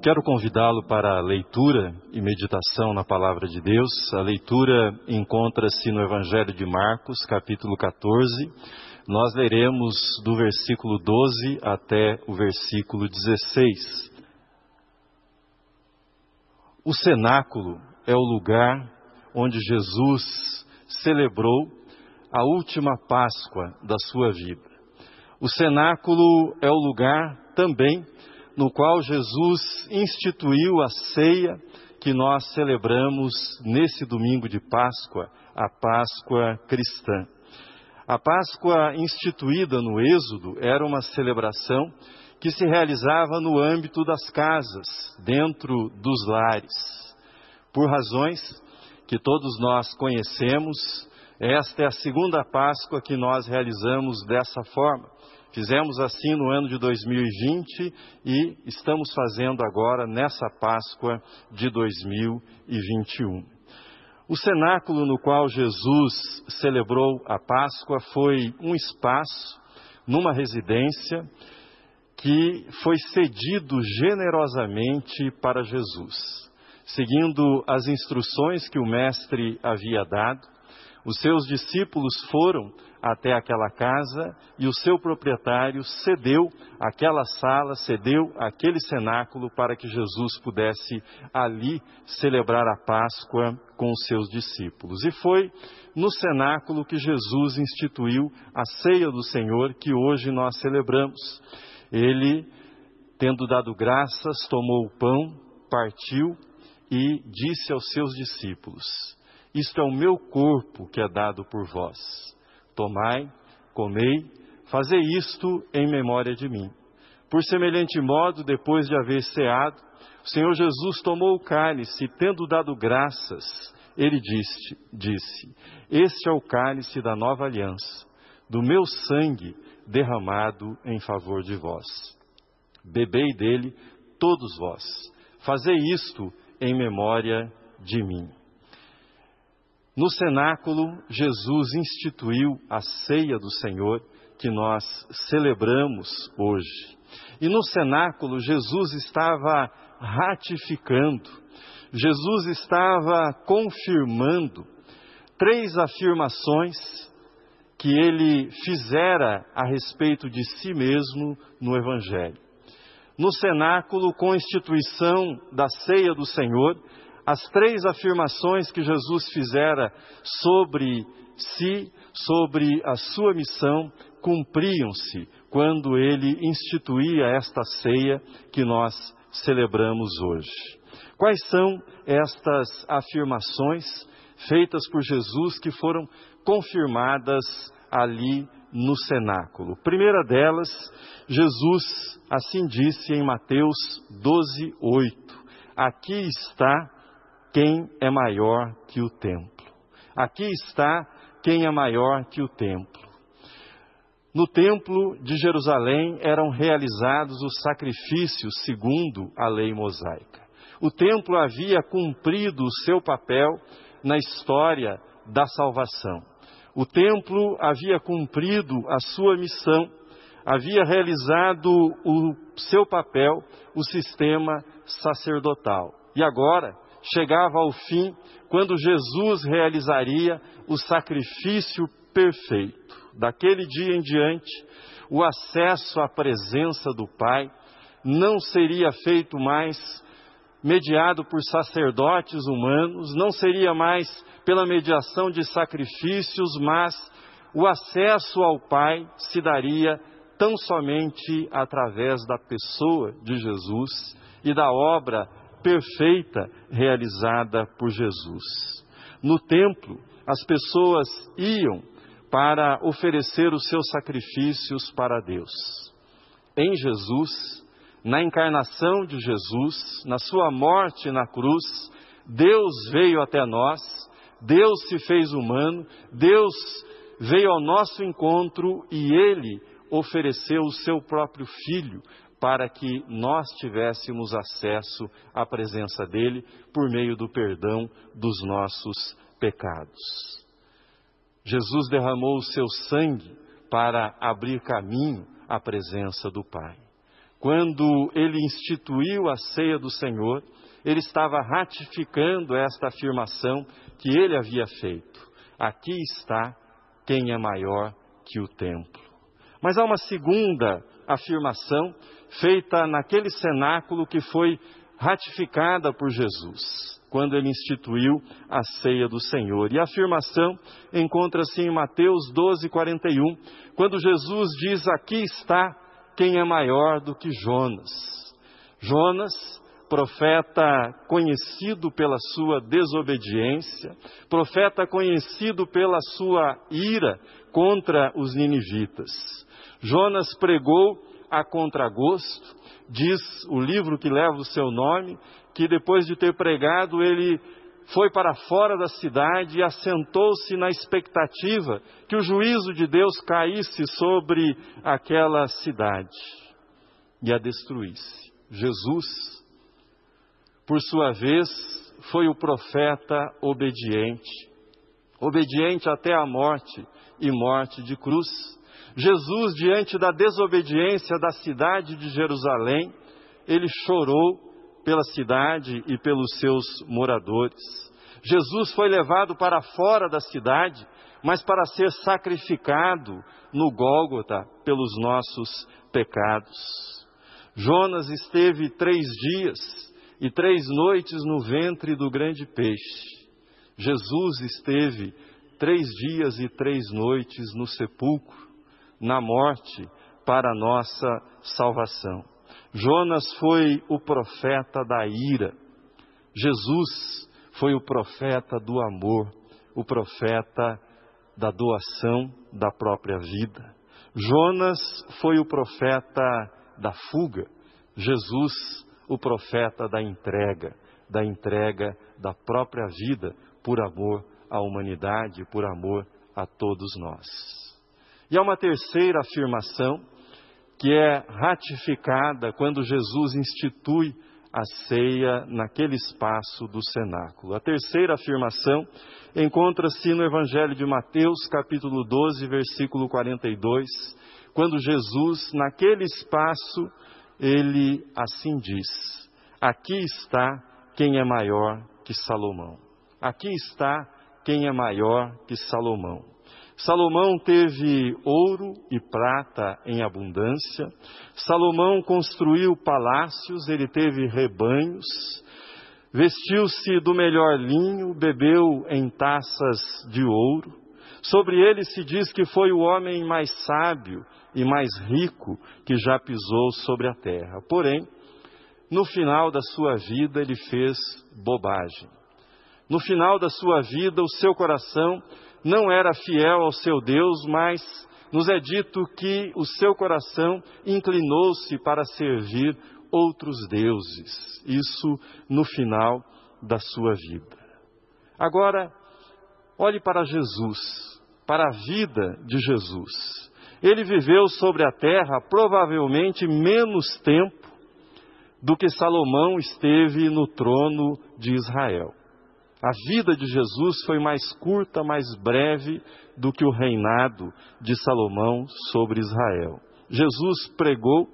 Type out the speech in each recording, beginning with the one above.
Quero convidá-lo para a leitura e meditação na palavra de Deus. A leitura encontra-se no Evangelho de Marcos, capítulo 14. Nós leremos do versículo 12 até o versículo 16. O cenáculo é o lugar onde Jesus celebrou a última Páscoa da sua vida. O cenáculo é o lugar também no qual Jesus instituiu a ceia que nós celebramos nesse domingo de Páscoa, a Páscoa cristã. A Páscoa instituída no Êxodo era uma celebração que se realizava no âmbito das casas, dentro dos lares. Por razões que todos nós conhecemos, esta é a segunda Páscoa que nós realizamos dessa forma. Fizemos assim no ano de 2020 e estamos fazendo agora nessa Páscoa de 2021. O cenáculo no qual Jesus celebrou a Páscoa foi um espaço numa residência que foi cedido generosamente para Jesus. Seguindo as instruções que o Mestre havia dado, os seus discípulos foram até aquela casa e o seu proprietário cedeu aquela sala, cedeu aquele cenáculo para que Jesus pudesse ali celebrar a Páscoa com os seus discípulos. E foi no cenáculo que Jesus instituiu a ceia do Senhor que hoje nós celebramos. Ele, tendo dado graças, tomou o pão, partiu e disse aos seus discípulos: Isto é o meu corpo que é dado por vós. Tomai, comei, fazei isto em memória de mim. Por semelhante modo, depois de haver ceado, o Senhor Jesus tomou o cálice e, tendo dado graças, ele disse, disse: Este é o cálice da nova aliança, do meu sangue derramado em favor de vós. Bebei dele todos vós. Fazei isto em memória de mim. No cenáculo, Jesus instituiu a ceia do Senhor que nós celebramos hoje. E no cenáculo, Jesus estava ratificando, Jesus estava confirmando três afirmações que ele fizera a respeito de si mesmo no Evangelho. No cenáculo, com a instituição da ceia do Senhor, as três afirmações que Jesus fizera sobre si, sobre a sua missão, cumpriam-se quando ele instituía esta ceia que nós celebramos hoje. Quais são estas afirmações feitas por Jesus que foram confirmadas ali no cenáculo? Primeira delas, Jesus assim disse em Mateus 12, 8: Aqui está quem é maior que o templo. Aqui está quem é maior que o templo. No templo de Jerusalém eram realizados os sacrifícios segundo a lei mosaica. O templo havia cumprido o seu papel na história da salvação. O templo havia cumprido a sua missão, havia realizado o seu papel, o sistema sacerdotal. E agora, chegava ao fim quando Jesus realizaria o sacrifício perfeito. Daquele dia em diante, o acesso à presença do Pai não seria feito mais mediado por sacerdotes humanos, não seria mais pela mediação de sacrifícios, mas o acesso ao Pai se daria tão somente através da pessoa de Jesus e da obra perfeita realizada por Jesus. No templo, as pessoas iam para oferecer os seus sacrifícios para Deus. Em Jesus, na encarnação de Jesus, na sua morte na cruz, Deus veio até nós, Deus se fez humano, Deus veio ao nosso encontro e ele ofereceu o seu próprio filho para que nós tivéssemos acesso à presença dele por meio do perdão dos nossos pecados. Jesus derramou o seu sangue para abrir caminho à presença do Pai. quando ele instituiu a ceia do Senhor, ele estava ratificando esta afirmação que ele havia feito. Aqui está quem é maior que o templo. Mas há uma segunda afirmação feita naquele cenáculo que foi ratificada por Jesus, quando ele instituiu a ceia do Senhor. E a afirmação encontra-se em Mateus 12, 41, quando Jesus diz: Aqui está quem é maior do que Jonas. Jonas, profeta conhecido pela sua desobediência, profeta conhecido pela sua ira contra os ninivitas. Jonas pregou a contragosto, diz o livro que leva o seu nome, que depois de ter pregado, ele foi para fora da cidade e assentou-se na expectativa que o juízo de Deus caísse sobre aquela cidade e a destruísse. Jesus, por sua vez, foi o profeta obediente, obediente até a morte e morte de cruz. Jesus, diante da desobediência da cidade de Jerusalém, ele chorou pela cidade e pelos seus moradores. Jesus foi levado para fora da cidade, mas para ser sacrificado no Gólgota pelos nossos pecados. Jonas esteve três dias e três noites no ventre do grande peixe. Jesus esteve três dias e três noites no sepulcro, na morte, para nossa salvação. Jonas foi o profeta da ira. Jesus foi o profeta do amor, o profeta da doação da própria vida. Jonas foi o profeta da fuga. Jesus, o profeta da entrega, da entrega da própria vida por amor à humanidade, por amor a todos nós. E há uma terceira afirmação que é ratificada quando Jesus institui a ceia naquele espaço do cenáculo. A terceira afirmação encontra-se no Evangelho de Mateus, capítulo 12, versículo 42, quando Jesus, naquele espaço, ele assim diz: Aqui está quem é maior que Salomão. Aqui está quem é maior que Salomão. Salomão teve ouro e prata em abundância. Salomão construiu palácios, ele teve rebanhos. Vestiu-se do melhor linho, bebeu em taças de ouro. Sobre ele se diz que foi o homem mais sábio e mais rico que já pisou sobre a terra. Porém, no final da sua vida, ele fez bobagem. No final da sua vida, o seu coração não era fiel ao seu Deus, mas nos é dito que o seu coração inclinou-se para servir outros deuses. Isso no final da sua vida. Agora, olhe para Jesus, para a vida de Jesus. Ele viveu sobre a terra provavelmente menos tempo do que Salomão esteve no trono de Israel. A vida de Jesus foi mais curta, mais breve do que o reinado de Salomão sobre Israel. Jesus pregou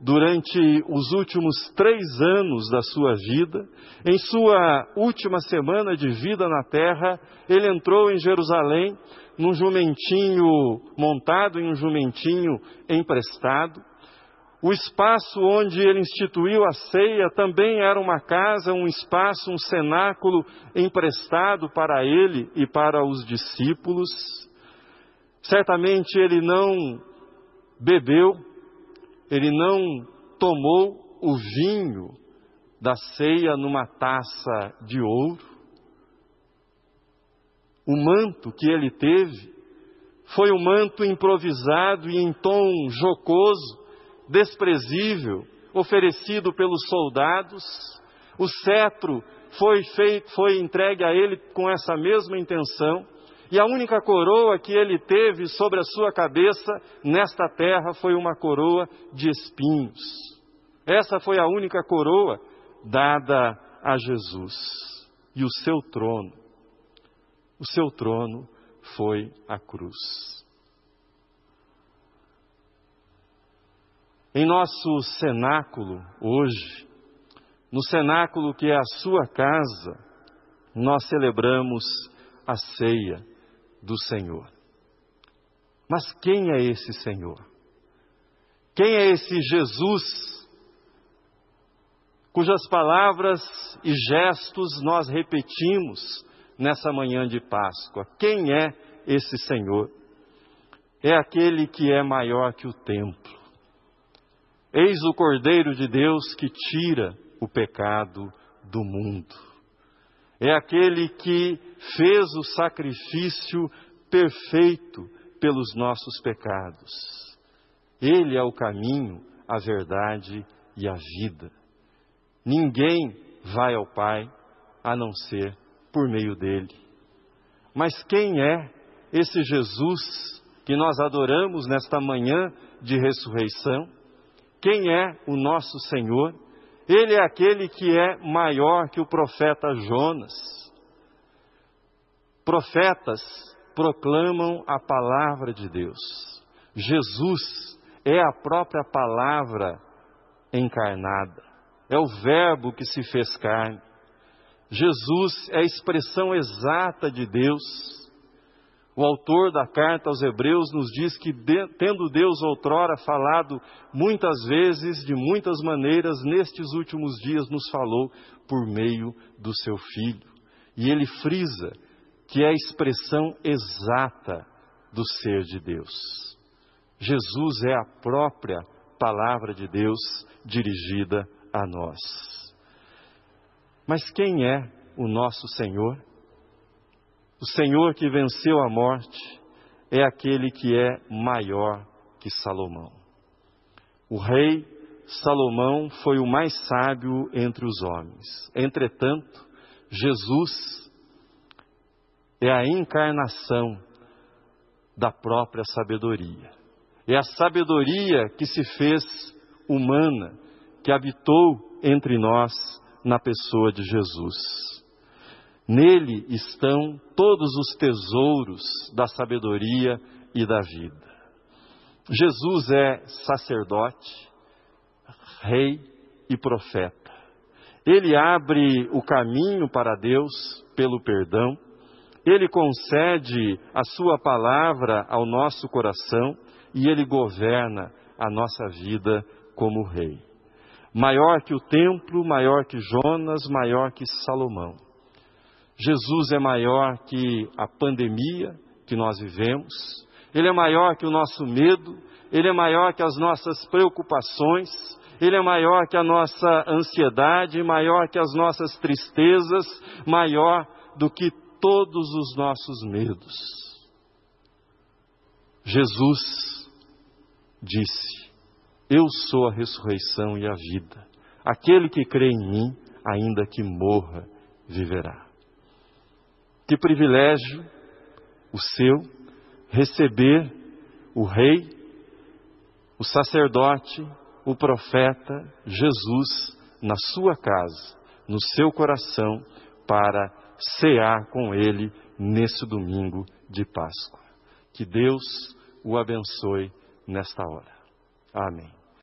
durante os últimos três anos da sua vida. Em sua última semana de vida na terra, ele entrou em Jerusalém num jumentinho, montado em um jumentinho emprestado. O espaço onde ele instituiu a ceia também era uma casa, um espaço, um cenáculo emprestado para ele e para os discípulos. Certamente ele não bebeu, ele não tomou o vinho da ceia numa taça de ouro. O manto que ele teve foi um manto improvisado e em tom jocoso desprezível oferecido pelos soldados. O cetro foi, feito, foi entregue a ele com essa mesma intenção. E a única coroa que ele teve sobre a sua cabeça nesta terra foi uma coroa de espinhos. Essa foi a única coroa dada a Jesus. E o seu trono, o seu trono foi a cruz. Em nosso cenáculo hoje, no cenáculo que é a sua casa, nós celebramos a ceia do Senhor. Mas quem é esse Senhor? Quem é esse Jesus cujas palavras e gestos nós repetimos nessa manhã de Páscoa? Quem é esse Senhor? É aquele que é maior que o templo. Eis o Cordeiro de Deus que tira o pecado do mundo. É aquele que fez o sacrifício perfeito pelos nossos pecados. Ele é o caminho, a verdade e a vida. Ninguém vai ao Pai a não ser por meio dele. Mas quem é esse Jesus que nós adoramos nesta manhã de ressurreição? Quem é o nosso Senhor? Ele é aquele que é maior que o profeta Jonas. Profetas proclamam a palavra de Deus. Jesus é a própria palavra encarnada, é o Verbo que se fez carne. Jesus é a expressão exata de Deus. O autor da carta aos Hebreus nos diz que, tendo Deus outrora falado muitas vezes, de muitas maneiras, nestes últimos dias nos falou por meio do seu Filho. E ele frisa que é a expressão exata do ser de Deus. Jesus é a própria palavra de Deus dirigida a nós. Mas quem é o nosso Senhor? O Senhor que venceu a morte é aquele que é maior que Salomão. O rei Salomão foi o mais sábio entre os homens. Entretanto, Jesus é a encarnação da própria sabedoria. É a sabedoria que se fez humana, que habitou entre nós na pessoa de Jesus. Nele estão todos os tesouros da sabedoria e da vida. Jesus é sacerdote, rei e profeta. Ele abre o caminho para Deus pelo perdão ele concede a Sua palavra ao nosso coração e Ele governa a nossa vida como Rei. Maior que o templo, maior que Jonas, maior que Salomão. Jesus é maior que a pandemia que nós vivemos, Ele é maior que o nosso medo, Ele é maior que as nossas preocupações, Ele é maior que a nossa ansiedade, maior que as nossas tristezas, maior do que todos os nossos medos. Jesus disse: Eu sou a ressurreição e a vida. Aquele que crê em mim, ainda que morra, viverá. Que privilégio o seu receber o Rei, o sacerdote, o profeta Jesus na sua casa, no seu coração, para cear com Ele nesse domingo de Páscoa. Que Deus o abençoe nesta hora. Amém.